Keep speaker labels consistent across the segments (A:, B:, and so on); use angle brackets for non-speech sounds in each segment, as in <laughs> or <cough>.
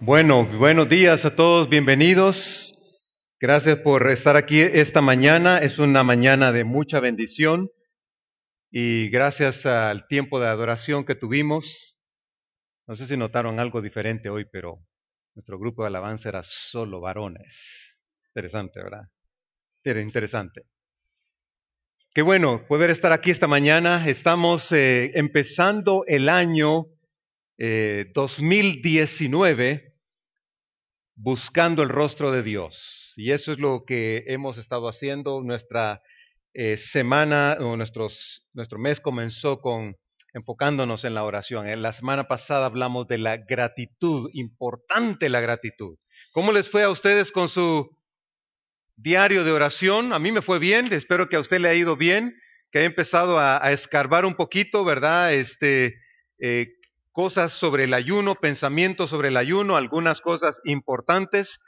A: Bueno, buenos días a todos, bienvenidos. Gracias por estar aquí esta mañana. Es una mañana de mucha bendición y gracias al tiempo de adoración que tuvimos. No sé si notaron algo diferente hoy, pero nuestro grupo de alabanza era solo varones. Interesante, ¿verdad? Era interesante. Qué bueno poder estar aquí esta mañana. Estamos eh, empezando el año eh, 2019 buscando el rostro de Dios. Y eso es lo que hemos estado haciendo. Nuestra eh, semana o nuestro mes comenzó con enfocándonos en la oración. En la semana pasada hablamos de la gratitud, importante la gratitud. ¿Cómo les fue a ustedes con su diario de oración? A mí me fue bien, espero que a usted le haya ido bien, que haya empezado a, a escarbar un poquito, ¿verdad? Este, eh, cosas sobre el ayuno, pensamientos sobre el ayuno, algunas cosas importantes,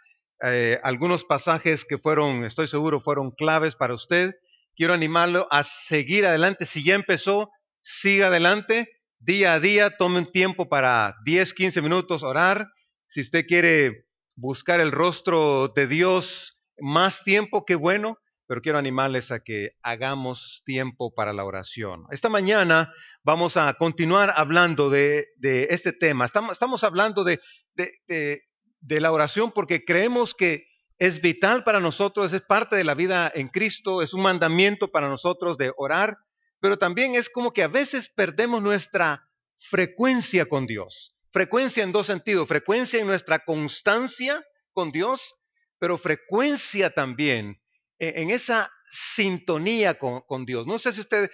A: eh, algunos pasajes que fueron, estoy seguro, fueron claves para usted. Quiero animarlo a seguir adelante. Si ya empezó, siga adelante. Día a día, tome un tiempo para 10, 15 minutos orar. Si usted quiere buscar el rostro de Dios más tiempo, qué bueno pero quiero animarles a que hagamos tiempo para la oración. Esta mañana vamos a continuar hablando de, este tema. Estamos, hablando de, de, la oración porque creemos que es vital para nosotros, es parte de la vida en Cristo, es un mandamiento para nosotros de orar, pero también es como que a veces perdemos nuestra frecuencia con Dios. Frecuencia en dos sentidos, frecuencia en nuestra constancia con Dios, pero frecuencia también en esa sintonía con, Dios. No sé si ustedes,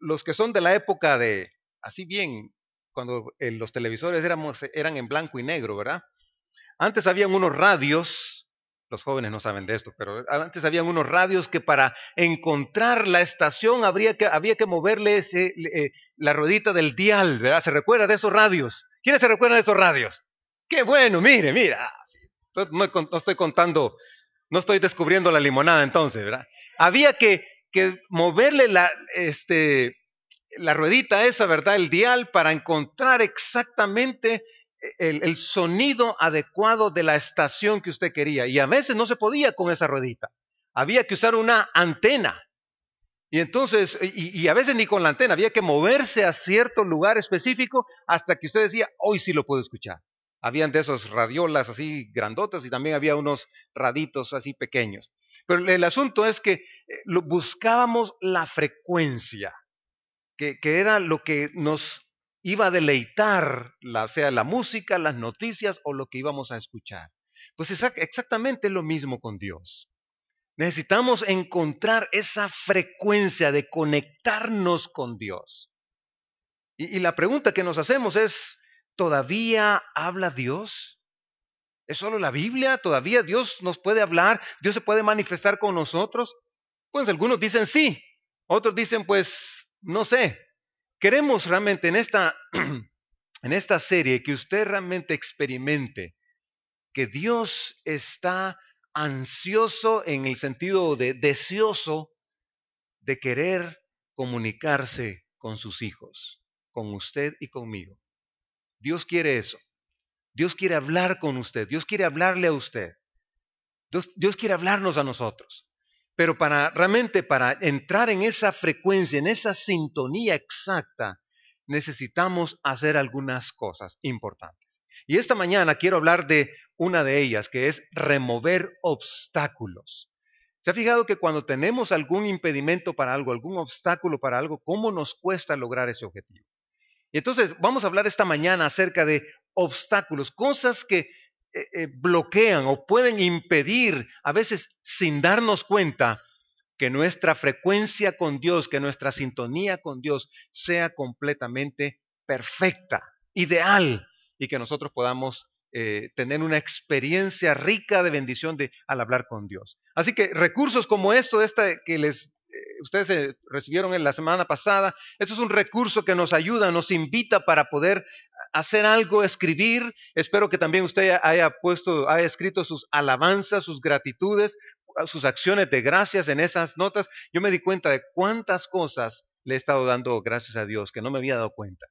A: los que son de la época de, así bien, cuando eh, los televisores éramos, eran en blanco y negro, ¿verdad? Antes habían unos radios, los jóvenes no saben de esto, pero antes habían unos radios que para encontrar la estación habría que, había que moverle ese, eh, la ruedita del dial, ¿verdad? ¿Se recuerda de esos radios? ¿Quiénes se recuerdan de esos radios? Qué bueno, mire, mira. No estoy contando no estoy descubriendo la limonada entonces, ¿verdad? Había que, moverle la, este, la ruedita esa, ¿verdad? El dial para encontrar exactamente el, sonido adecuado de la estación que usted quería. Y a veces no se podía con esa ruedita. Había que usar una antena. Y entonces, y, y, a veces ni con la antena, había que moverse a cierto lugar específico hasta que usted decía, hoy sí lo puedo escuchar. Habían de esos radiolas así grandotas y también había unos raditos así pequeños. Pero el asunto es que eh, buscábamos la frecuencia, que, era lo que nos iba a deleitar, la, sea la música, las noticias o lo que íbamos a escuchar. Pues exactamente lo mismo con Dios. Necesitamos encontrar esa frecuencia de conectarnos con Dios. y la pregunta que nos hacemos es, ¿Todavía habla Dios? ¿Es solo la Biblia? ¿Todavía Dios nos puede hablar? ¿Dios se puede manifestar con nosotros? Pues algunos dicen sí, otros dicen pues no sé. Queremos realmente en esta, <clears throat> en esta serie que usted realmente experimente que Dios está ansioso en el sentido de deseoso de querer comunicarse con sus hijos, con usted y conmigo. Dios quiere eso. Dios quiere hablar con usted. Dios quiere hablarle a usted. Dios, quiere hablarnos a nosotros. Pero para realmente para entrar en esa frecuencia, en esa sintonía exacta, necesitamos hacer algunas cosas importantes. Y esta mañana quiero hablar de una de ellas, que es remover obstáculos. ¿Se ha fijado que cuando tenemos algún impedimento para algo, algún obstáculo para algo, cómo nos cuesta lograr ese objetivo? Y entonces vamos a hablar esta mañana acerca de obstáculos, cosas que eh, eh, bloquean o pueden impedir, a veces sin darnos cuenta, que nuestra frecuencia con Dios, que nuestra sintonía con Dios sea completamente perfecta, ideal, y que nosotros podamos eh, tener una experiencia rica de bendición al hablar con Dios. Así que recursos como esto, de esta que les ustedes eh, recibieron en la semana pasada. Esto es un recurso que nos ayuda, nos invita para poder hacer algo, escribir. Espero que también usted haya puesto, haya escrito sus alabanzas, sus gratitudes, sus acciones de gracias en esas notas. Yo me di cuenta de cuántas cosas le he estado dando gracias a Dios que no me había dado cuenta.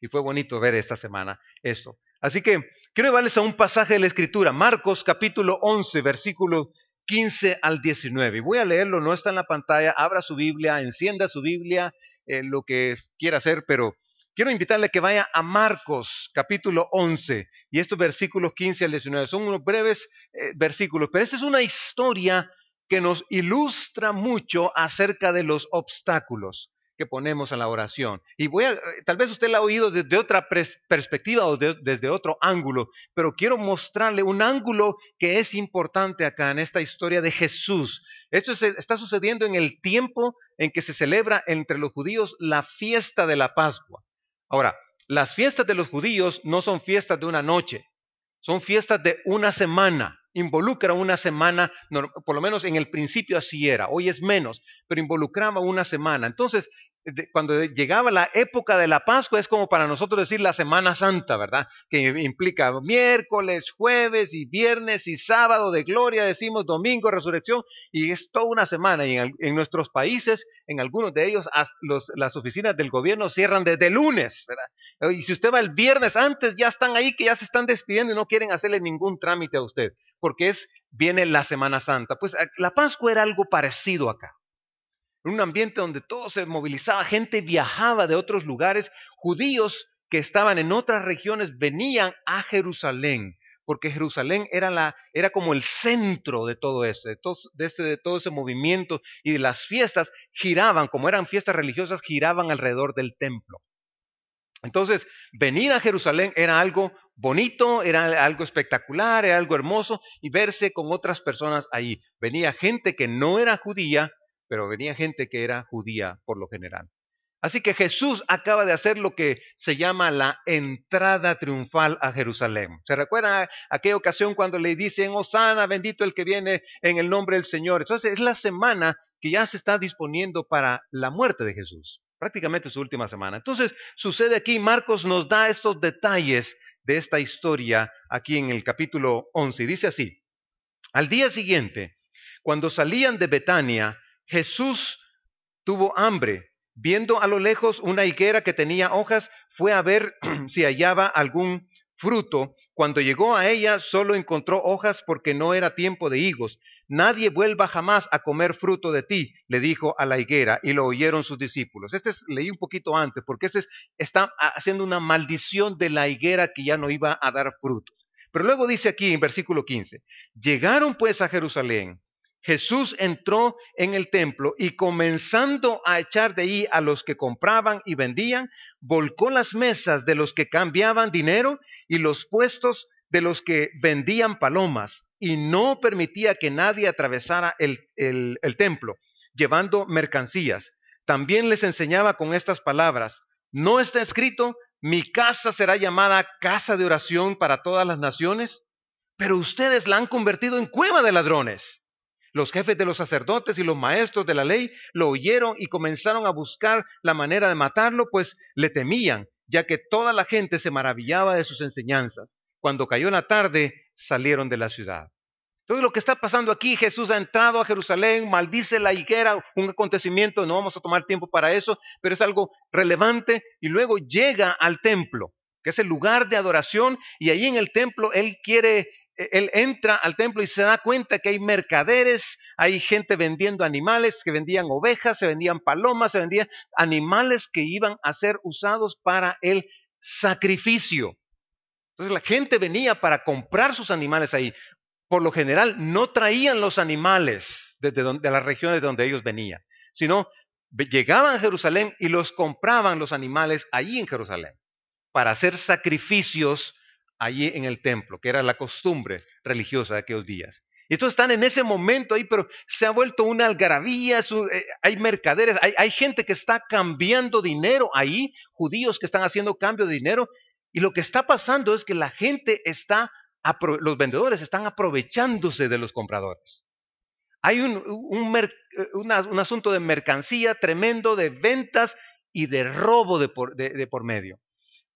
A: Y fue bonito ver esta semana esto. Así que Quiero llevarles a un pasaje de la Escritura, Marcos capítulo 11, versículo 15 al 19. Voy a leerlo, no está en la pantalla, abra su Biblia, encienda su Biblia, eh, lo que quiera hacer, pero quiero invitarle a que vaya a Marcos capítulo 11 y estos versículos 15 al 19. Son unos breves eh, versículos, pero esta es una historia que nos ilustra mucho acerca de los obstáculos que ponemos a la oración. Y voy a, eh, tal vez usted la ha oído desde otra perspectiva o desde otro ángulo, pero quiero mostrarle un ángulo que es importante acá en esta historia de Jesús. Esto está sucediendo en el tiempo en que se celebra entre los judíos la fiesta de la Pascua. Ahora, las fiestas de los judíos no son fiestas de una noche, son fiestas de una semana involucra una semana, por lo menos en el principio así era, hoy es menos, pero involucraba una semana. Entonces, cuando llegaba la época de la Pascua es como para nosotros decir la Semana Santa, ¿verdad? Que implica miércoles, jueves y viernes y sábado de gloria, decimos domingo, resurrección, y es toda una semana. Y en, nuestros países, en algunos de ellos, las oficinas del gobierno cierran desde lunes, ¿verdad? Y si usted va el viernes antes, ya están ahí que ya se están despidiendo y no quieren hacerle ningún trámite a usted, porque es, viene la Semana Santa. Pues la Pascua era algo parecido acá en un ambiente donde todo se movilizaba, gente viajaba de otros lugares, judíos que estaban en otras regiones venían a Jerusalén, porque Jerusalén era, la, era como el centro de todo esto, de todo, este, de todo ese movimiento y de las fiestas giraban, como eran fiestas religiosas, giraban alrededor del templo. Entonces, venir a Jerusalén era algo bonito, era algo espectacular, era algo hermoso y verse con otras personas ahí. Venía gente que no era judía pero venía gente que era judía por lo general. Así que Jesús acaba de hacer lo que se llama la entrada triunfal a Jerusalén. ¿Se recuerda aquella ocasión cuando le dicen, Osana, bendito el que viene en el nombre del Señor? Entonces es la semana que ya se está disponiendo para la muerte de Jesús, prácticamente su última semana. Entonces sucede aquí, Marcos nos da estos detalles de esta historia aquí en el capítulo 11. dice así, al día siguiente, cuando salían de Betania, Jesús tuvo hambre. Viendo a lo lejos una higuera que tenía hojas, fue a ver <clears throat> si hallaba algún fruto. Cuando llegó a ella, solo encontró hojas porque no era tiempo de higos. Nadie vuelva jamás a comer fruto de ti, le dijo a la higuera, y lo oyeron sus discípulos. Este es, leí un poquito antes, porque este está haciendo una maldición de la higuera que ya no iba a dar frutos. Pero luego dice aquí en versículo 15, llegaron pues a Jerusalén Jesús entró en el templo y comenzando a echar de ahí a los que compraban y vendían, volcó las mesas de los que cambiaban dinero y los puestos de los que vendían palomas y no permitía que nadie atravesara el, el templo llevando mercancías. También les enseñaba con estas palabras, ¿no está escrito, mi casa será llamada casa de oración para todas las naciones? Pero ustedes la han convertido en cueva de ladrones. Los jefes de los sacerdotes y los maestros de la ley lo oyeron y comenzaron a buscar la manera de matarlo, pues le temían, ya que toda la gente se maravillaba de sus enseñanzas. Cuando cayó la tarde, salieron de la ciudad. Entonces lo que está pasando aquí, Jesús ha entrado a Jerusalén, maldice la higuera, un acontecimiento, no vamos a tomar tiempo para eso, pero es algo relevante, y luego llega al templo, que es el lugar de adoración, y ahí en el templo él quiere él entra al templo y se da cuenta que hay mercaderes, hay gente vendiendo animales, que vendían ovejas, se vendían palomas, se vendían animales que iban a ser usados para el sacrificio. Entonces la gente venía para comprar sus animales ahí. Por lo general no traían los animales desde de las regiones de donde ellos venían, sino llegaban a Jerusalén y los compraban los animales allí en Jerusalén para hacer sacrificios allí en el templo, que era la costumbre religiosa de aquellos días. Y estos están en ese momento ahí, pero se ha vuelto una algarabía, eh, hay mercaderes, hay, gente que está cambiando dinero ahí, judíos que están haciendo cambio de dinero, y lo que está pasando es que la gente está, los vendedores están aprovechándose de los compradores. Hay eh, un asunto de mercancía tremendo, de ventas y de robo de por medio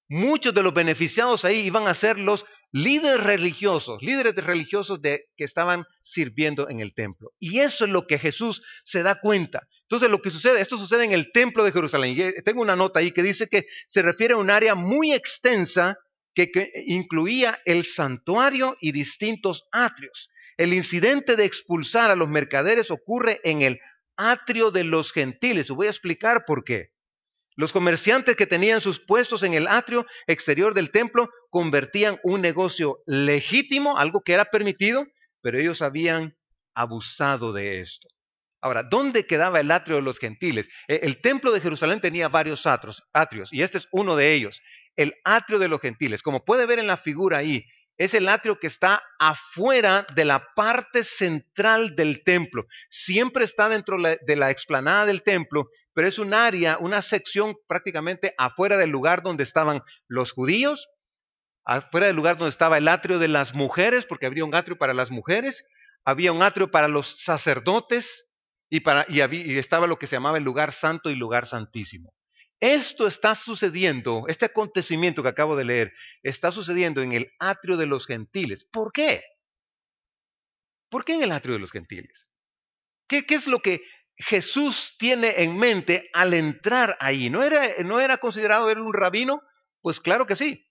A: muchos de los beneficiados ahí iban a ser los líderes religiosos, líderes religiosos de, que estaban sirviendo en el templo. Y eso es lo que Jesús se da cuenta. Entonces lo que sucede, esto sucede en el templo de Jerusalén. Y tengo una nota ahí que dice que se refiere a un área muy extensa que, que incluía el santuario y distintos atrios. El incidente de expulsar a los mercaderes ocurre en el atrio de los gentiles. voy a explicar por qué. Los comerciantes que tenían sus puestos en el atrio exterior del templo convertían un negocio legítimo, algo que era permitido, pero ellos habían abusado de esto. Ahora, ¿dónde quedaba el atrio de los gentiles? E, el templo de Jerusalén tenía varios atrios, y este es uno de ellos, el atrio de los gentiles. Como puede ver en la figura ahí, es el atrio que está afuera de la parte central del templo. Siempre está dentro de la explanada del templo, pero es un área, una sección prácticamente afuera del lugar donde estaban los judíos, afuera del lugar donde estaba el atrio de las mujeres, porque había un atrio para las mujeres, había un atrio para los sacerdotes y, para, y estaba lo que se llamaba el lugar santo y lugar santísimo. Esto está sucediendo, este acontecimiento que acabo de leer, está sucediendo en el atrio de los gentiles. ¿Por qué? ¿Por qué en el atrio de los gentiles? ¿Qué, es lo que Jesús tiene en mente al entrar ahí? ¿No era, no era considerado él un rabino? Pues claro que sí.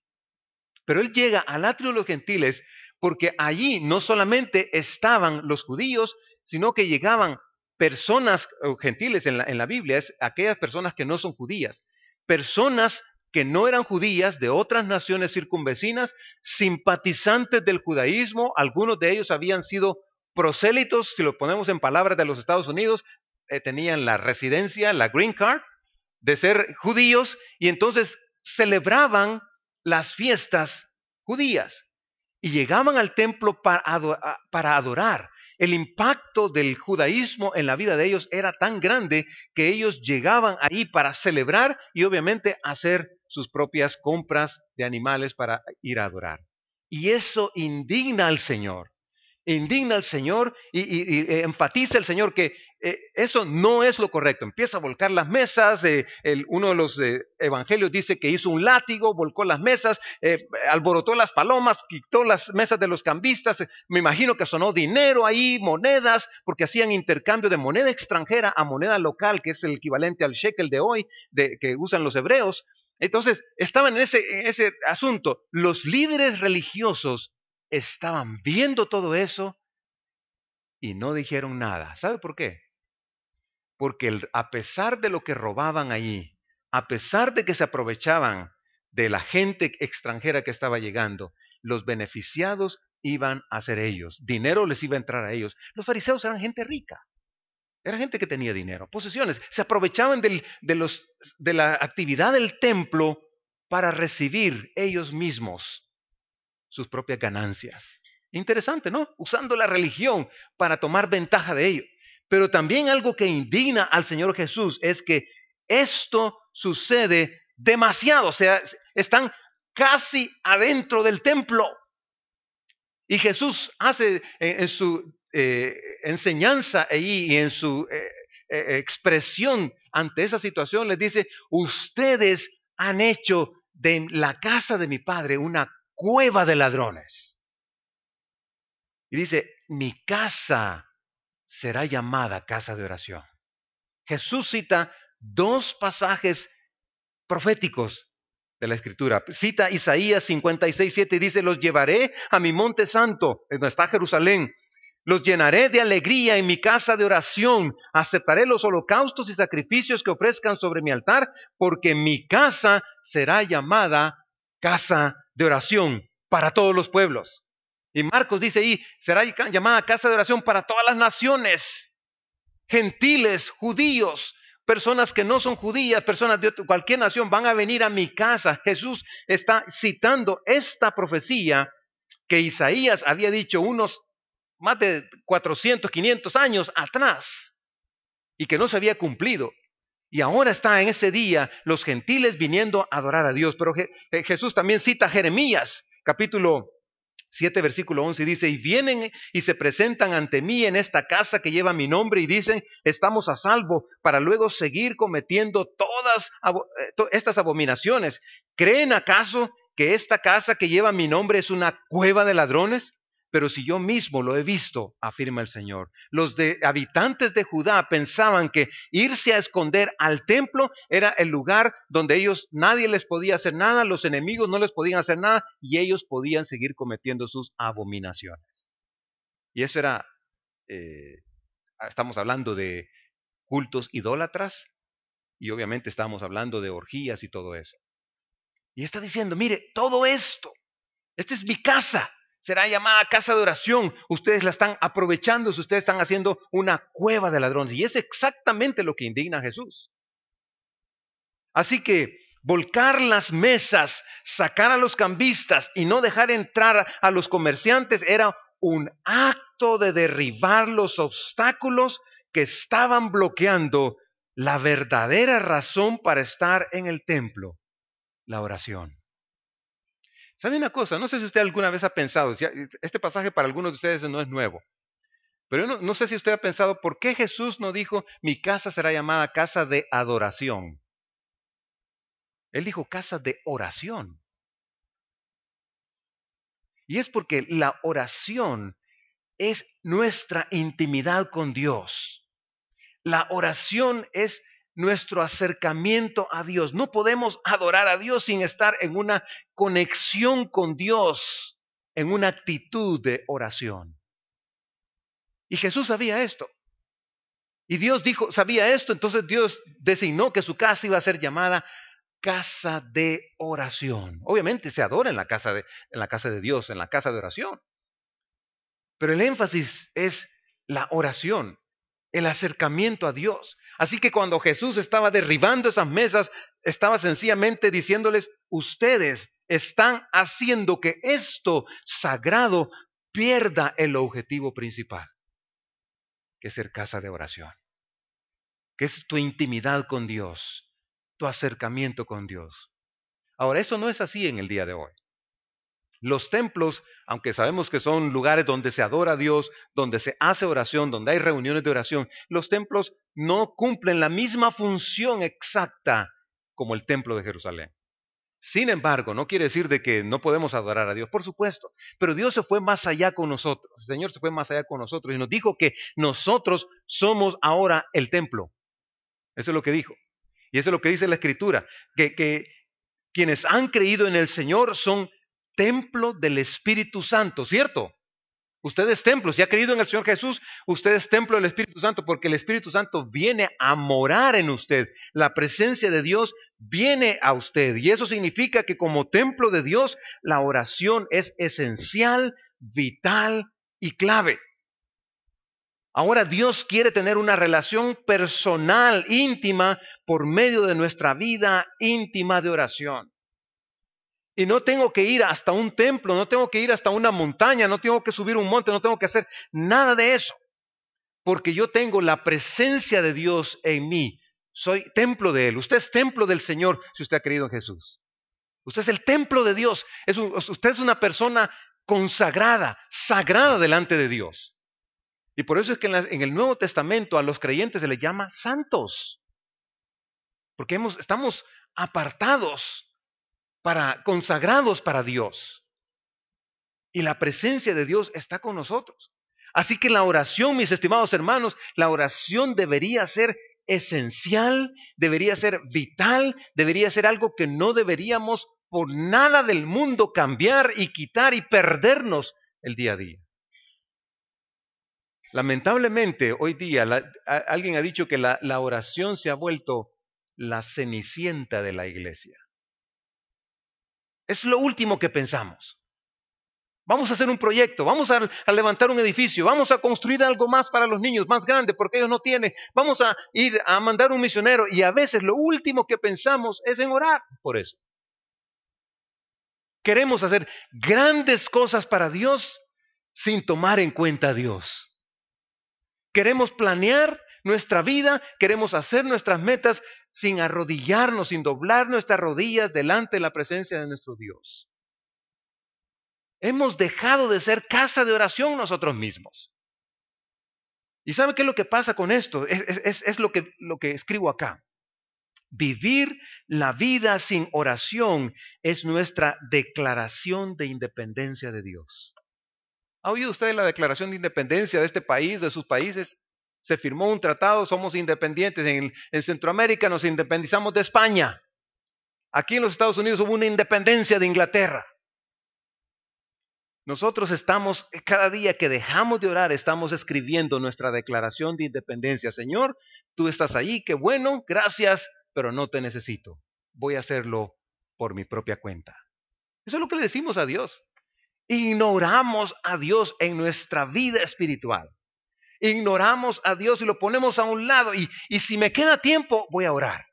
A: Pero él llega al atrio de los gentiles porque allí no solamente estaban los judíos, sino que llegaban personas gentiles en la, Biblia, es aquellas personas que no son judías, personas que no eran judías de otras naciones circunvecinas, simpatizantes del judaísmo, algunos de ellos habían sido prosélitos, si lo ponemos en palabras de los Estados Unidos, eh, tenían la residencia, la green card, de ser judíos y entonces celebraban las fiestas judías y llegaban al templo para adorar. El impacto del judaísmo en la vida de ellos era tan grande que ellos llegaban ahí para celebrar y obviamente hacer sus propias compras de animales para ir a adorar. Y eso indigna al Señor indigna al Señor y, y, enfatiza el Señor que eh, eso no es lo correcto. Empieza a volcar las mesas. Eh, uno de los eh, evangelios dice que hizo un látigo, volcó las mesas, alborotó las palomas, quitó las mesas de los cambistas. me imagino que sonó dinero ahí, monedas, porque hacían intercambio de moneda extranjera a moneda local, que es el equivalente al shekel de hoy, que usan los hebreos. Entonces, estaban en ese, en ese asunto. Los líderes religiosos estaban viendo todo eso y no dijeron nada. ¿Sabe por qué? Porque a pesar de lo que robaban allí, a pesar de que se aprovechaban de la gente extranjera que estaba llegando, los beneficiados iban a ser ellos. Dinero les iba a entrar a ellos. Los fariseos eran gente rica. Era gente que tenía dinero, posesiones. Se aprovechaban de, los, de la actividad del templo para recibir ellos mismos sus propias ganancias. Interesante, ¿no? Usando la religión para tomar ventaja de ello. Pero también algo que indigna al Señor Jesús es que esto sucede demasiado, o sea, están casi adentro del templo. Y Jesús hace en, su eh, enseñanza y en su eh, eh, expresión ante esa situación, les dice, ustedes han hecho de la casa de mi padre una cueva de ladrones. Y dice, mi casa será llamada casa de oración. Jesús cita dos pasajes proféticos de la Escritura. Cita Isaías 56, 7 y dice, los llevaré a mi monte santo, donde está Jerusalén. Los llenaré de alegría en mi casa de oración. Aceptaré los holocaustos y sacrificios que ofrezcan sobre mi altar, porque mi casa será llamada casa de oración para todos los pueblos. Y Marcos dice ahí, será llamada casa de oración para todas las naciones, gentiles, judíos, personas que no son judías, personas de cualquier nación van a venir a mi casa. Jesús está citando esta profecía que Isaías había dicho unos más de 400, 500 años atrás y que no se había cumplido. Y ahora está en ese día los gentiles viniendo a adorar a Dios. Pero eh, Jesús también cita Jeremías, capítulo 7, versículo 11, y dice, y vienen y se presentan ante mí en esta casa que lleva mi nombre y dicen, estamos a salvo, para luego seguir cometiendo todas eh, estas abominaciones. ¿Creen acaso que esta casa que lleva mi nombre es una cueva de ladrones? Pero si yo mismo lo he visto, afirma el Señor. Los de, habitantes de Judá pensaban que irse a esconder al templo era el lugar donde ellos nadie les podía hacer nada, los enemigos no les podían hacer nada y ellos podían seguir cometiendo sus abominaciones. Y eso era, eh, estamos hablando de cultos idólatras y obviamente estamos hablando de orgías y todo eso. Y está diciendo, mire, todo esto, esta es mi casa, será llamada casa de oración. Ustedes la están aprovechando, ustedes están haciendo una cueva de ladrones. Y es exactamente lo que indigna a Jesús. Así que volcar las mesas, sacar a los cambistas y no dejar entrar a los comerciantes era un acto de derribar los obstáculos que estaban bloqueando la verdadera razón para estar en el templo, la oración. ¿Sabe una cosa? No sé si usted alguna vez ha pensado, este pasaje para algunos de ustedes no es nuevo, pero no, no sé si usted ha pensado por qué Jesús no dijo, mi casa será llamada casa de adoración. Él dijo casa de oración. Y es porque la oración es nuestra intimidad con Dios. La oración es nuestro acercamiento a Dios. No podemos adorar a Dios sin estar en una conexión con Dios, en una actitud de oración. Y Jesús sabía esto. Y Dios dijo, sabía esto, entonces Dios designó que su casa iba a ser llamada casa de oración. Obviamente se adora en la casa de, en la casa de Dios, en la casa de oración. Pero el énfasis es la oración el acercamiento a Dios. Así que cuando Jesús estaba derribando esas mesas, estaba sencillamente diciéndoles, ustedes están haciendo que esto sagrado pierda el objetivo principal, que es ser casa de oración, que es tu intimidad con Dios, tu acercamiento con Dios. Ahora, eso no es así en el día de hoy. Los templos, aunque sabemos que son lugares donde se adora a Dios, donde se hace oración, donde hay reuniones de oración, los templos no cumplen la misma función exacta como el templo de Jerusalén. Sin embargo, no quiere decir de que no podemos adorar a Dios, por supuesto, pero Dios se fue más allá con nosotros. El Señor se fue más allá con nosotros y nos dijo que nosotros somos ahora el templo. Eso es lo que dijo. Y eso es lo que dice la Escritura, que, que quienes han creído en el Señor son templo del Espíritu Santo, ¿cierto? Usted es templo, si ha creído en el Señor Jesús, usted es templo del Espíritu Santo porque el Espíritu Santo viene a morar en usted. La presencia de Dios viene a usted y eso significa que como templo de Dios, la oración es esencial, vital y clave. Ahora Dios quiere tener una relación personal, íntima, por medio de nuestra vida íntima de oración. Y no tengo que ir hasta un templo, no tengo que ir hasta una montaña, no tengo que subir un monte, no tengo que hacer nada de eso. Porque yo tengo la presencia de Dios en mí. Soy templo de Él. Usted es templo del Señor si usted ha creído en Jesús. Usted es el templo de Dios. usted es una persona consagrada, sagrada delante de Dios. Y por eso es que en, el Nuevo Testamento a los creyentes se les llama santos. Porque estamos apartados para consagrados para Dios. Y la presencia de Dios está con nosotros. Así que la oración, mis estimados hermanos, la oración debería ser esencial, debería ser vital, debería ser algo que no deberíamos por nada del mundo cambiar y quitar y perdernos el día a día. Lamentablemente, hoy día alguien ha dicho que la, la oración se ha vuelto la cenicienta de la iglesia. Es lo último que pensamos. Vamos a hacer un proyecto, vamos a, levantar un edificio, vamos a construir algo más para los niños, más grande, porque ellos no tienen. Vamos a ir a mandar un misionero y a veces lo último que pensamos es en orar por eso. Queremos hacer grandes cosas para Dios sin tomar en cuenta a Dios. Queremos planear nuestra vida, queremos hacer nuestras metas sin arrodillarnos, sin doblar nuestras rodillas delante de la presencia de nuestro Dios. Hemos dejado de ser casa de oración nosotros mismos. ¿Y sabe qué es lo que pasa con esto? Es, lo, que, lo que escribo acá. Vivir la vida sin oración es nuestra declaración de independencia de Dios. ¿Ha oído usted la declaración de independencia de este país, de sus países? Se firmó un tratado, somos independientes. En, en Centroamérica nos independizamos de España. Aquí en los Estados Unidos hubo una independencia de Inglaterra. Nosotros estamos, cada día que dejamos de orar, estamos escribiendo nuestra declaración de independencia. Señor, tú estás ahí, qué bueno, gracias, pero no te necesito. Voy a hacerlo por mi propia cuenta. Eso es lo que le decimos a Dios. Ignoramos a Dios en nuestra vida espiritual. Ignoramos a Dios y lo ponemos a un lado. Y, si me queda tiempo, voy a orar.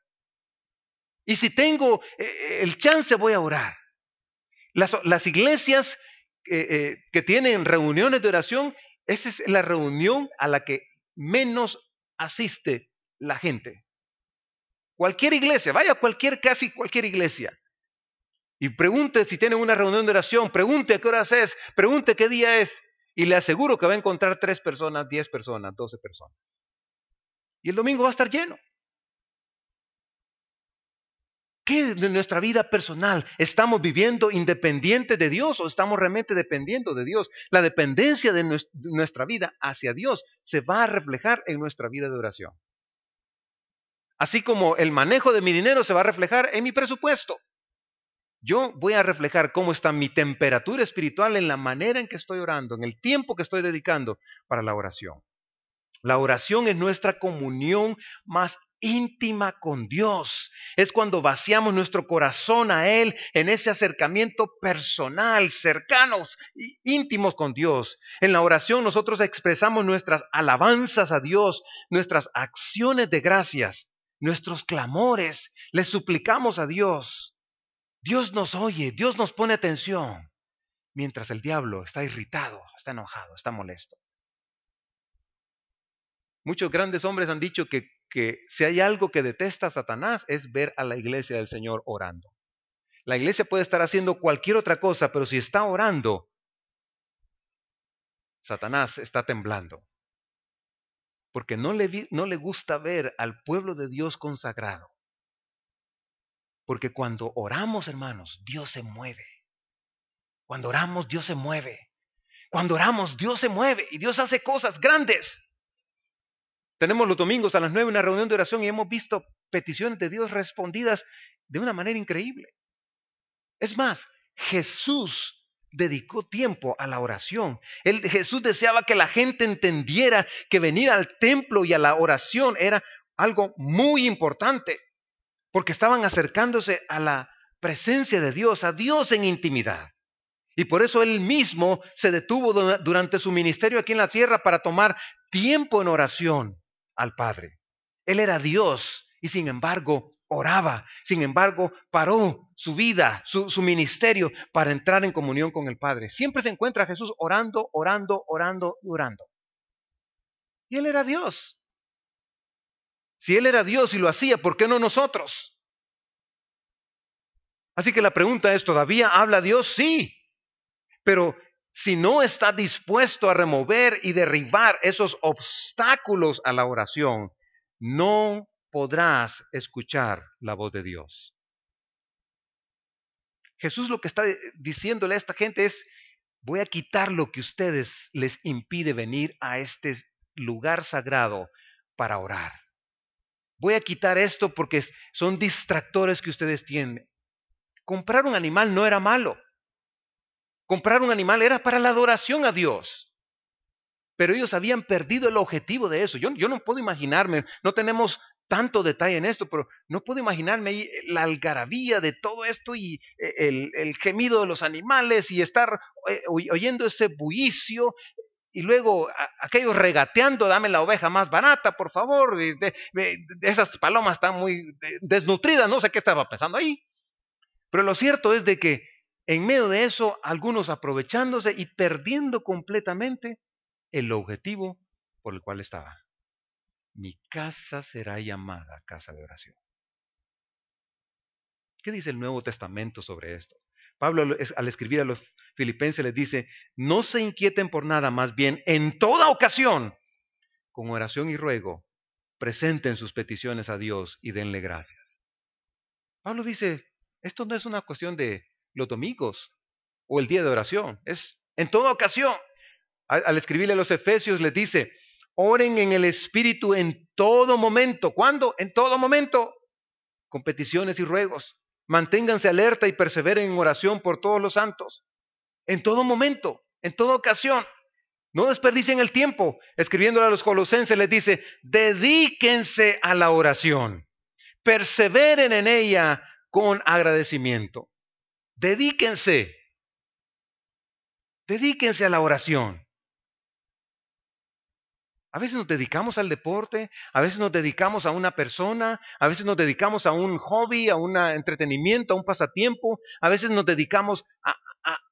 A: Y si tengo eh, el chance, voy a orar. Las, iglesias eh, eh, que tienen reuniones de oración, esa es la reunión a la que menos asiste la gente. Cualquier iglesia, vaya cualquier, casi cualquier iglesia. Y pregunte si tienen una reunión de oración, pregunte qué horas es, pregunte qué día es. Y le aseguro que va a encontrar tres personas, diez personas, doce personas. Y el domingo va a estar lleno. ¿Qué de nuestra vida personal? ¿Estamos viviendo independiente de Dios o estamos realmente dependiendo de Dios? La dependencia de nuestra vida hacia Dios se va a reflejar en nuestra vida de oración. Así como el manejo de mi dinero se va a reflejar en mi presupuesto. Yo voy a reflejar cómo está mi temperatura espiritual en la manera en que estoy orando, en el tiempo que estoy dedicando para la oración. La oración es nuestra comunión más íntima con Dios. Es cuando vaciamos nuestro corazón a Él en ese acercamiento personal, cercanos y íntimos con Dios. En la oración nosotros expresamos nuestras alabanzas a Dios, nuestras acciones de gracias, nuestros clamores. Le suplicamos a Dios. Dios nos oye, Dios nos pone atención, mientras el diablo está irritado, está enojado, está molesto. Muchos grandes hombres han dicho que, que si hay algo que detesta a Satanás es ver a la iglesia del Señor orando. La iglesia puede estar haciendo cualquier otra cosa, pero si está orando, Satanás está temblando. Porque no le, no le gusta ver al pueblo de Dios consagrado porque cuando oramos, hermanos, Dios se mueve. Cuando oramos, Dios se mueve. Cuando oramos, Dios se mueve y Dios hace cosas grandes. Tenemos los domingos a las nueve una reunión de oración y hemos visto peticiones de Dios respondidas de una manera increíble. Es más, Jesús dedicó tiempo a la oración. Jesús deseaba que la gente entendiera que venir al templo y a la oración era algo muy importante porque estaban acercándose a la presencia de Dios, a Dios en intimidad. Y por eso él mismo se detuvo durante su ministerio aquí en la tierra para tomar tiempo en oración al Padre. Él era Dios y sin embargo oraba, sin embargo paró su vida, su, ministerio para entrar en comunión con el Padre. Siempre se encuentra Jesús orando, orando, orando y orando. Y él era Dios. Si Él era Dios y lo hacía, ¿por qué no nosotros? Así que la pregunta es, ¿todavía habla Dios? Sí. Pero si no está dispuesto a remover y derribar esos obstáculos a la oración, no podrás escuchar la voz de Dios. Jesús lo que está diciéndole a esta gente es, voy a quitar lo que ustedes les impide venir a este lugar sagrado para orar. Voy a quitar esto porque son distractores que ustedes tienen. Comprar un animal no era malo. Comprar un animal era para la adoración a Dios. Pero ellos habían perdido el objetivo de eso. Yo, no puedo imaginarme, no tenemos tanto detalle en esto, pero no puedo imaginarme la algarabía de todo esto y eh, el, el gemido de los animales y estar eh, oyendo ese bullicio y luego aquellos regateando, dame la oveja más barata, por favor, esas palomas están muy desnutridas, no sé qué estaba pensando ahí. Pero lo cierto es de que en medio de eso, algunos aprovechándose y perdiendo completamente el objetivo por el cual estaba. Mi casa será llamada casa de oración. ¿Qué dice el Nuevo Testamento sobre esto? Pablo al escribir a los filipenses les dice, no se inquieten por nada, más bien en toda ocasión, con oración y ruego, presenten sus peticiones a Dios y denle gracias. Pablo dice, esto no es una cuestión de los domingos o el día de oración, es en toda ocasión. al escribirle a los Efesios les dice, oren en el Espíritu en todo momento. ¿Cuándo? En todo momento. Con peticiones y ruegos. Manténganse alerta y perseveren en oración por todos los santos. En todo momento, en toda ocasión. No desperdicien el tiempo. Escribiéndole a los colosenses les dice, dedíquense a la oración. Perseveren en ella con agradecimiento. Dedíquense. Dedíquense a la oración. A veces nos dedicamos al deporte, a veces nos dedicamos a una persona, a veces nos dedicamos a un hobby, a un entretenimiento, a un pasatiempo, a veces nos dedicamos a,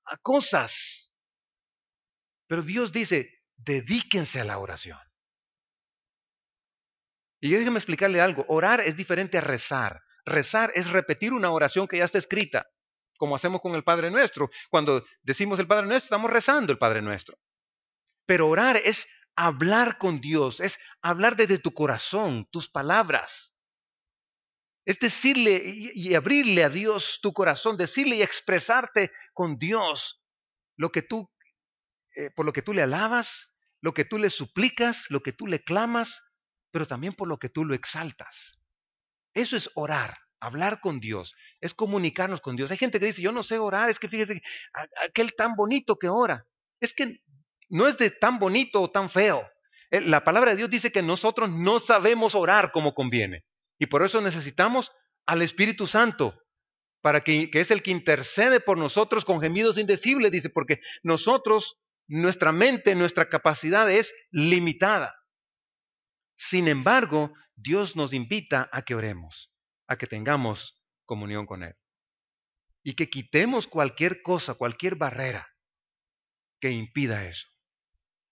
A: a cosas. Pero Dios dice, dedíquense a la oración. Y déjeme explicarle algo, orar es diferente a rezar. Rezar es repetir una oración que ya está escrita, como hacemos con el Padre Nuestro. Cuando decimos el Padre Nuestro, estamos rezando el Padre Nuestro. Pero orar es hablar con Dios, es hablar desde tu corazón, tus palabras. Es decirle y, abrirle a Dios tu corazón, decirle y expresarte con Dios lo que tú, eh, por lo que tú le alabas, lo que tú le suplicas, lo que tú le clamas, pero también por lo que tú lo exaltas. Eso es orar, hablar con Dios, es comunicarnos con Dios. Hay gente que dice, yo no sé orar, es que fíjese, aquel tan bonito que ora. Es que no es de tan bonito o tan feo. Eh, la palabra de Dios dice que nosotros no sabemos orar como conviene. Y por eso necesitamos al Espíritu Santo, para que, que es el que intercede por nosotros con gemidos indecibles, dice, porque nosotros, nuestra mente, nuestra capacidad es limitada. Sin embargo, Dios nos invita a que oremos, a que tengamos comunión con Él. Y que quitemos cualquier cosa, cualquier barrera que impida eso.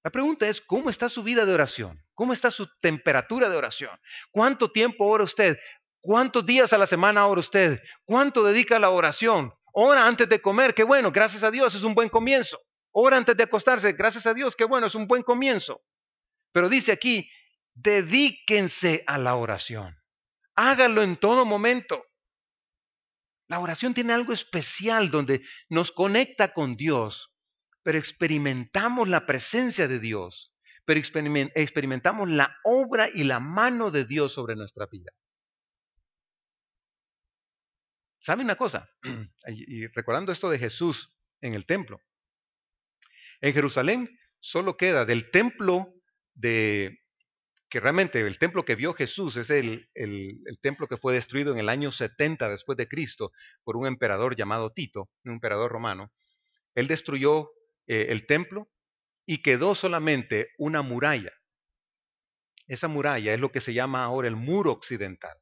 A: La pregunta es, ¿cómo está su vida de oración? ¿Cómo está su temperatura de oración? ¿Cuánto tiempo ora usted? ¿Cuántos días a la semana ora usted? ¿Cuánto dedica a la oración? Ora antes de comer, qué bueno, gracias a Dios, es un buen comienzo. Ora antes de acostarse, gracias a Dios, qué bueno, es un buen comienzo. Pero dice aquí, dedíquense a la oración. Háganlo en todo momento. La oración tiene algo especial donde nos conecta con Dios pero experimentamos la presencia de Dios, pero experimentamos la obra y la mano de Dios sobre nuestra vida. ¿Sabe una cosa? <clears throat> Y recordando esto de Jesús en el templo. En Jerusalén solo queda del templo de, que realmente el templo que vio Jesús es el, el, el, templo que fue destruido en el año 70 después de Cristo por un emperador llamado Tito, un emperador romano. Él destruyó eh, el templo y quedó solamente una muralla. Esa muralla es lo que se llama ahora el muro occidental.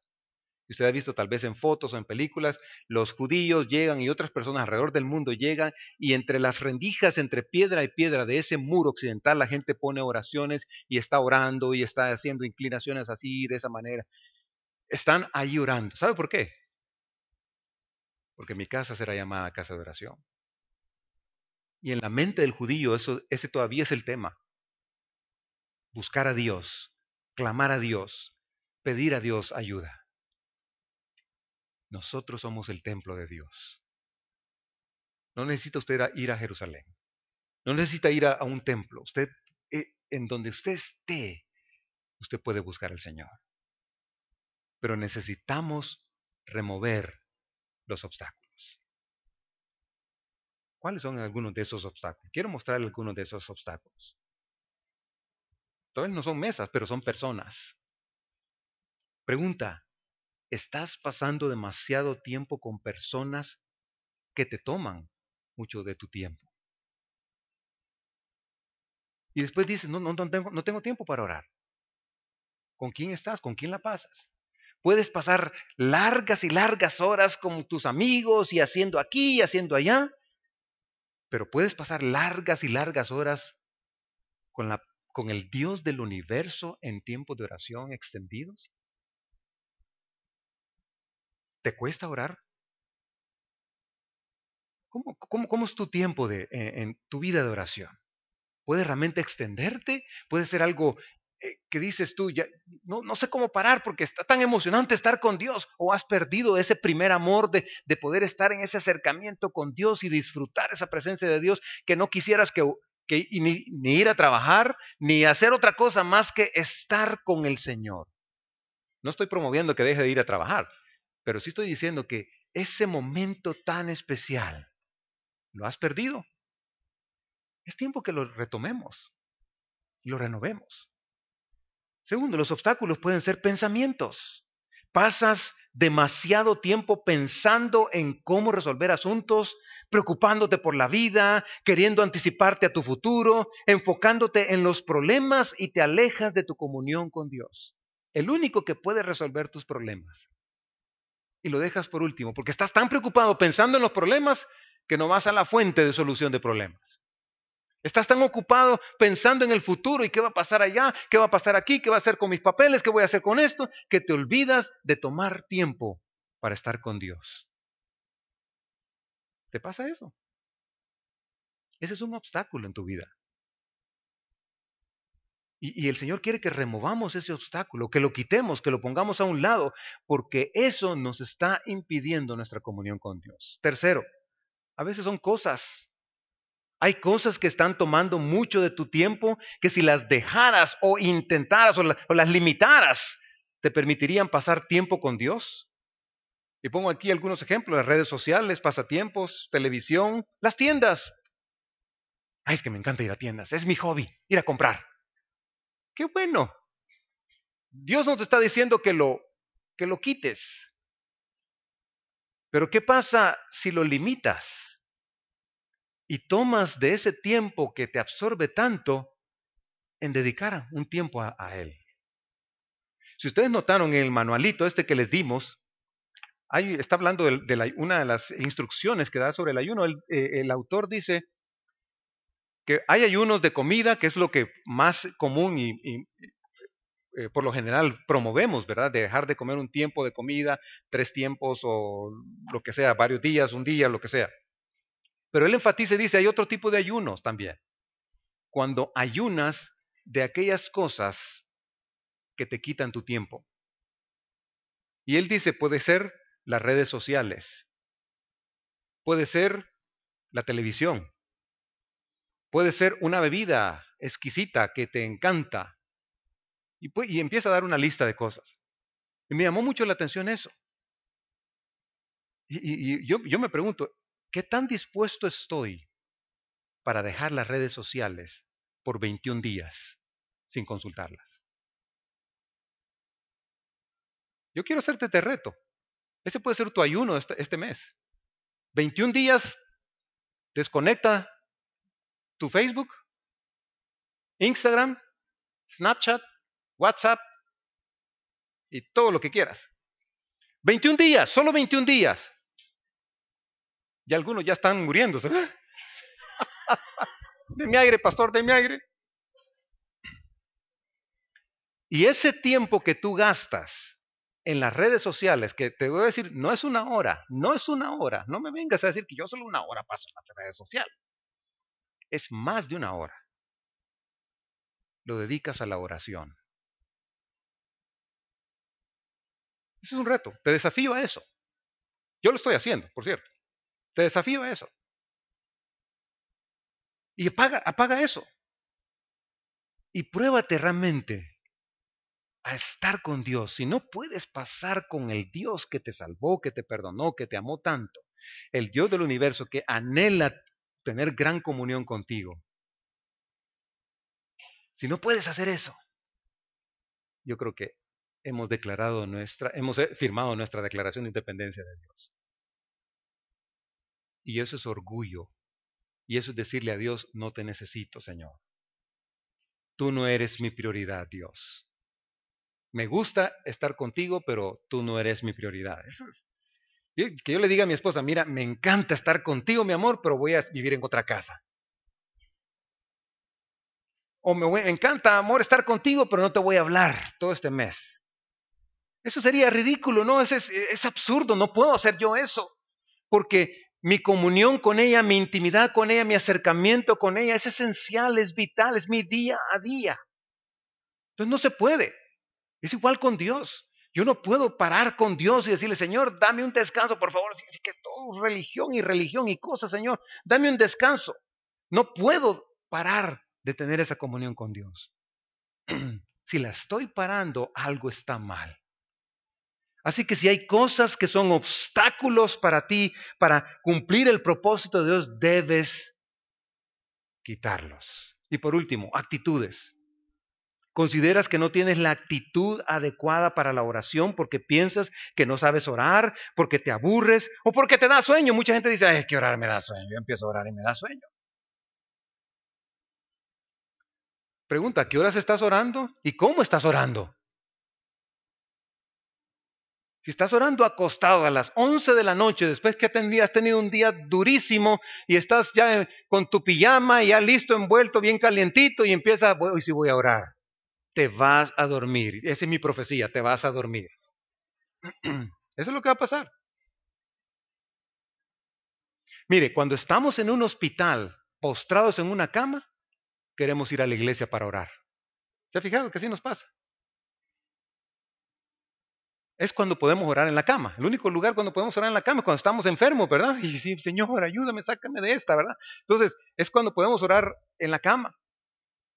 A: Usted ha visto tal vez en fotos o en películas, los judíos llegan y otras personas alrededor del mundo llegan y entre las rendijas, entre piedra y piedra de ese muro occidental, la gente pone oraciones y está orando y está haciendo inclinaciones así, de esa manera. Están ahí orando. ¿Sabe por qué? Porque mi casa será llamada casa de oración. Y en la mente del judío ese todavía es el tema. Buscar a Dios, clamar a Dios, pedir a Dios ayuda. Nosotros somos el templo de Dios. No necesita usted ir a Jerusalén. No necesita ir a, un templo. Usted, eh, en donde usted esté, usted puede buscar al Señor. Pero necesitamos remover los obstáculos. ¿Cuáles son algunos de esos obstáculos? Quiero mostrarle algunos de esos obstáculos. Todavía no son mesas, pero son personas. Pregunta, ¿estás pasando demasiado tiempo con personas que te toman mucho de tu tiempo? Y después dices, no, no, no, tengo, no tengo tiempo para orar. ¿Con quién estás? ¿Con quién la pasas? Puedes pasar largas y largas horas con tus amigos y haciendo aquí y haciendo allá, pero puedes pasar largas y largas horas con, la, con el Dios del universo en tiempos de oración extendidos. ¿Te cuesta orar? ¿Cómo, cómo, es tu tiempo de, en, tu vida de oración? ¿Puedes realmente extenderte? ¿Puede ser algo eh, que dices tú, ya, no, sé cómo parar porque está tan emocionante estar con Dios o has perdido ese primer amor de, de, poder estar en ese acercamiento con Dios y disfrutar esa presencia de Dios que no quisieras que, ni, ir a trabajar, ni hacer otra cosa más que estar con el Señor. No estoy promoviendo que deje de ir a trabajar, pero sí estoy diciendo que ese momento tan especial lo has perdido. Es tiempo que lo retomemos, lo renovemos. Segundo, los obstáculos pueden ser pensamientos. Pasas demasiado tiempo pensando en cómo resolver asuntos, preocupándote por la vida, queriendo anticiparte a tu futuro, enfocándote en los problemas y te alejas de tu comunión con Dios. El único que puede resolver tus problemas. Y lo dejas por último, porque estás tan preocupado pensando en los problemas que no vas a la fuente de solución de problemas. Estás tan ocupado pensando en el futuro y qué va a pasar allá, qué va a pasar aquí, qué va a hacer con mis papeles, qué voy a hacer con esto, que te olvidas de tomar tiempo para estar con Dios. ¿Te pasa eso? Ese es un obstáculo en tu vida. Y, el Señor quiere que removamos ese obstáculo, que lo quitemos, que lo pongamos a un lado, porque eso nos está impidiendo nuestra comunión con Dios. Tercero, a veces son cosas. Hay cosas que están tomando mucho de tu tiempo que si las dejaras o intentaras o, las limitaras, te permitirían pasar tiempo con Dios. Y pongo aquí algunos ejemplos, las redes sociales, pasatiempos, televisión, las tiendas. Ay, es que me encanta ir a tiendas, es mi hobby, ir a comprar. Qué bueno. Dios no te está diciendo que lo, que lo quites. Pero ¿qué pasa si lo limitas? Y tomas de ese tiempo que te absorbe tanto en dedicar un tiempo a, Él. Si ustedes notaron en el manualito este que les dimos, ahí está hablando de, una de las instrucciones que da sobre el ayuno. El, eh, el autor dice, que hay ayunos de comida, que es lo que más común y, eh, por lo general promovemos, ¿verdad? De dejar de comer un tiempo de comida, tres tiempos o lo que sea, varios días, un día, lo que sea. Pero él enfatiza y dice, hay otro tipo de ayunos también. Cuando ayunas de aquellas cosas que te quitan tu tiempo. Y él dice, puede ser las redes sociales, puede ser la televisión, Puede ser una bebida exquisita que te encanta. Y, empieza a dar una lista de cosas. Y me llamó mucho la atención eso. Y, yo me pregunto, ¿qué tan dispuesto estoy para dejar las redes sociales por 21 días sin consultarlas? Yo quiero hacerte este reto. Ese puede ser tu ayuno este, este mes. 21 días, desconecta tu Facebook, Instagram, Snapchat, WhatsApp y todo lo que quieras. 21 días, solo 21 días. Y algunos ya están muriéndose. <laughs> de mi aire, pastor, de mi aire. Y ese tiempo que tú gastas en las redes sociales, que te voy a decir, no es una hora, no es una hora, no me vengas a decir que yo solo una hora paso en las redes sociales es más de una hora. Lo dedicas a la oración. Ese es un reto. Te desafío a eso. Yo lo estoy haciendo, por cierto. Te desafío a eso. Y apaga, apaga eso. Y pruébate realmente a estar con Dios. Si no puedes pasar con el Dios que te salvó, que te perdonó, que te amó tanto, el Dios del universo que anhela tener gran comunión contigo. Si no puedes hacer eso, yo creo que hemos declarado nuestra, hemos eh, firmado nuestra declaración de independencia de Dios. Y eso es orgullo. Y eso es decirle a Dios, no te necesito, Señor. Tú no eres mi prioridad, Dios. Me gusta estar contigo, pero tú no eres mi prioridad. Eso es, que yo le diga a mi esposa, mira, me encanta estar contigo, mi amor, pero voy a vivir en otra casa. O me encanta, amor, estar contigo, pero no te voy a hablar todo este mes. Eso sería ridículo, ¿no? Es, es, es absurdo, no puedo hacer yo eso. Porque mi comunión con ella, mi intimidad con ella, mi acercamiento con ella es esencial, es vital, es mi día a día. Entonces no se puede. Es igual con Dios. Yo no puedo parar con Dios y decirle, Señor, dame un descanso, por favor. Así que todo religión y religión y cosas, Señor, dame un descanso. No puedo parar de tener esa comunión con Dios. <clears throat> si la estoy parando, algo está mal. Así que si hay cosas que son obstáculos para ti, para cumplir el propósito de Dios, debes quitarlos. Y por último, actitudes. ¿Consideras que no tienes la actitud adecuada para la oración porque piensas que no sabes orar, porque te aburres o porque te da sueño? Mucha gente dice, es que orar me da sueño. Yo empiezo a orar y me da sueño. Pregunta, ¿qué horas estás orando y cómo estás orando? Si estás orando acostado a las 11 de la noche, después que has tenido un día durísimo y estás ya con tu pijama ya listo, envuelto, bien calientito y empiezas, hoy sí voy a orar, te vas a dormir. Esa es mi profecía, te vas a dormir. <clears throat> Eso es lo que va a pasar. Mire, cuando estamos en un hospital, postrados en una cama, queremos ir a la iglesia para orar. ¿Se ha fijado que así nos pasa? Es cuando podemos orar en la cama. El único lugar cuando podemos orar en la cama es cuando estamos enfermos, ¿verdad? <laughs> Y decir, Señor, ayúdame, sácame de esta, ¿verdad? Entonces, es cuando podemos orar en la cama.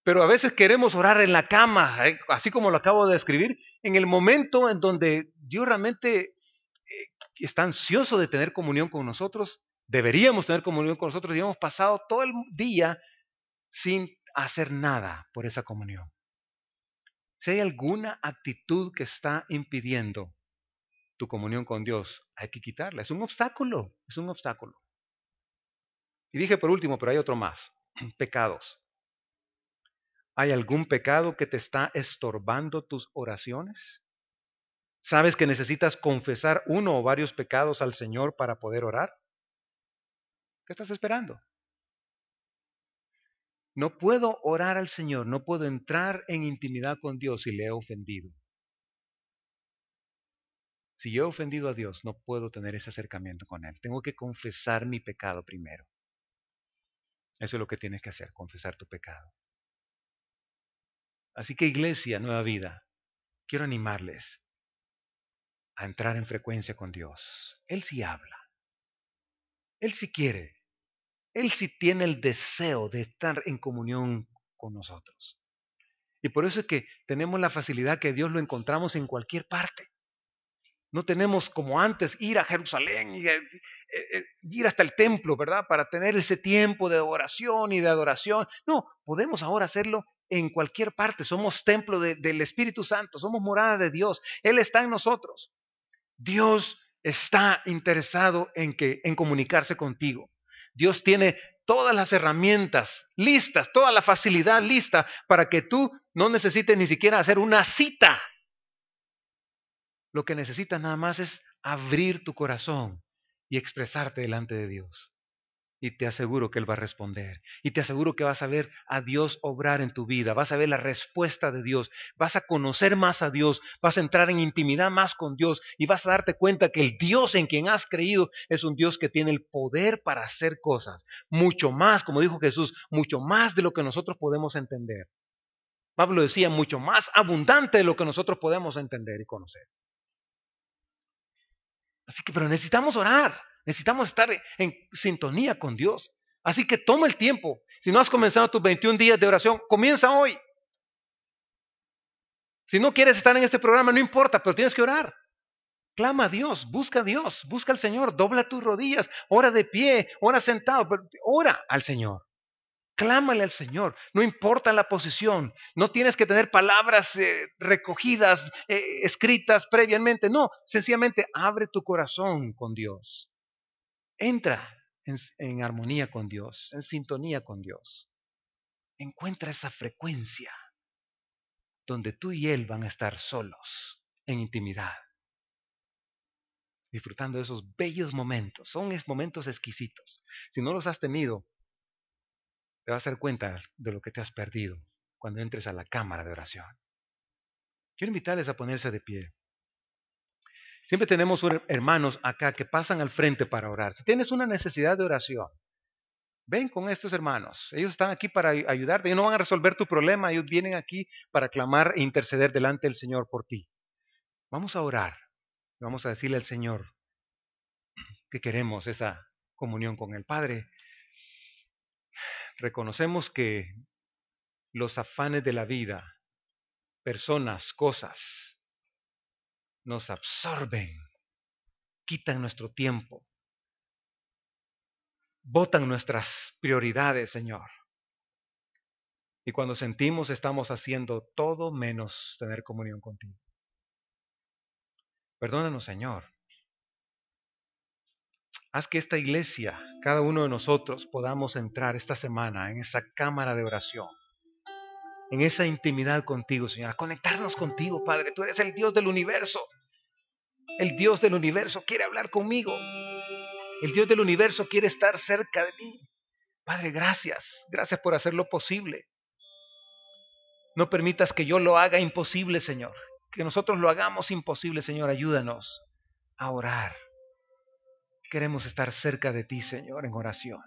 A: Pero a veces queremos orar en la cama, ¿eh? así como lo acabo de describir, en el momento en donde Dios realmente eh, está ansioso de tener comunión con nosotros, deberíamos tener comunión con nosotros y hemos pasado todo el día sin hacer nada por esa comunión. Si hay alguna actitud que está impidiendo tu comunión con Dios, hay que quitarla. Es un obstáculo, es un obstáculo. Y dije por último, pero hay otro más, <clears throat> pecados. ¿Hay algún pecado que te está estorbando tus oraciones? ¿Sabes que necesitas confesar uno o varios pecados al Señor para poder orar? ¿Qué estás esperando? No puedo orar al Señor, no puedo entrar en intimidad con Dios si le he ofendido. Si yo he ofendido a Dios, no puedo tener ese acercamiento con Él. Tengo que confesar mi pecado primero. Eso es lo que tienes que hacer, confesar tu pecado. Así que iglesia, nueva vida, quiero animarles a entrar en frecuencia con Dios. Él sí habla. Él sí quiere él sí tiene el deseo de estar en comunión con nosotros. Y por eso es que tenemos la facilidad que Dios lo encontramos en cualquier parte. No tenemos como antes ir a Jerusalén y eh, eh, eh, ir hasta el templo, ¿verdad? Para tener ese tiempo de oración y de adoración. No, podemos ahora hacerlo en cualquier parte. Somos templo del Espíritu Santo, somos morada de Dios. Él está en nosotros. Dios está interesado en que en comunicarse contigo. Dios tiene todas las herramientas listas, toda la facilidad lista para que tú no necesites ni siquiera hacer una cita. Lo que necesitas nada más es abrir tu corazón y expresarte delante de Dios y te aseguro que Él va a responder. Y te aseguro que vas a ver a Dios obrar en tu vida, vas a ver la respuesta de Dios, vas a conocer más a Dios, vas a entrar en intimidad más con Dios y vas a darte cuenta que el Dios en quien has creído es un Dios que tiene el poder para hacer cosas, mucho más, como dijo Jesús, mucho más de lo que nosotros podemos entender. Pablo decía, mucho más abundante de lo que nosotros podemos entender y conocer. Así que, pero necesitamos orar. Necesitamos estar en sintonía con Dios. Así que toma el tiempo. Si no has comenzado tus 21 días de oración, comienza hoy. Si no quieres estar en este programa, no importa, pero tienes que orar. Clama a Dios, busca a Dios, busca al Señor, dobla tus rodillas, ora de pie, ora sentado, ora al Señor. Clámale al Señor, no importa la posición, no tienes que tener palabras eh, recogidas, eh, escritas previamente, no, sencillamente abre tu corazón con Dios. Entra en, armonía con Dios, en sintonía con Dios. Encuentra esa frecuencia donde tú y Él van a estar solos, en intimidad, disfrutando de esos bellos momentos. Son momentos exquisitos. Si no los has tenido, te vas a dar cuenta de lo que te has perdido cuando entres a la cámara de oración. Quiero invitarles a ponerse de pie. Siempre tenemos hermanos acá que pasan al frente para orar. Si tienes una necesidad de oración, ven con estos hermanos. Ellos están aquí para ayudarte. Ellos no van a resolver tu problema. Ellos vienen aquí para clamar e interceder delante del Señor por ti. Vamos a orar. Vamos a decirle al Señor que queremos esa comunión con el Padre. reconocemos que los afanes de la vida, personas, cosas, nos absorben, quitan nuestro tiempo, botan nuestras prioridades, Señor. Y cuando sentimos estamos haciendo todo menos tener comunión contigo. Perdónanos, Señor. Haz que esta iglesia, cada uno de nosotros, podamos entrar esta semana en esa cámara de oración, en esa intimidad contigo, Señor, a conectarnos contigo, Padre. Tú eres el Dios del universo. El Dios del universo quiere hablar conmigo. El Dios del universo quiere estar cerca de mí. Padre, gracias. Gracias por hacerlo posible. No permitas que yo lo haga imposible, Señor. Que nosotros lo hagamos imposible, Señor. Ayúdanos a orar. Queremos estar cerca de ti, Señor, en oración.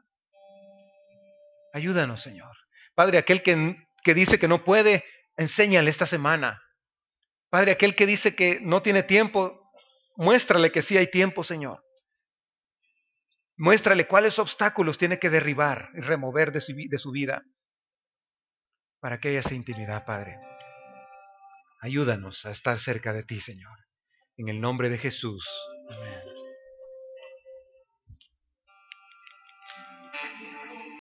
A: Ayúdanos, Señor. Padre, aquel que, que dice que no puede, enséñale esta semana. Padre, aquel que dice que no tiene tiempo, muéstrale que sí hay tiempo, Señor. Muéstrale cuáles obstáculos tiene que derribar y remover de su, de su vida para que haya esa intimidad, Padre. Ayúdanos a estar cerca de ti, Señor. En el nombre de Jesús. Amén.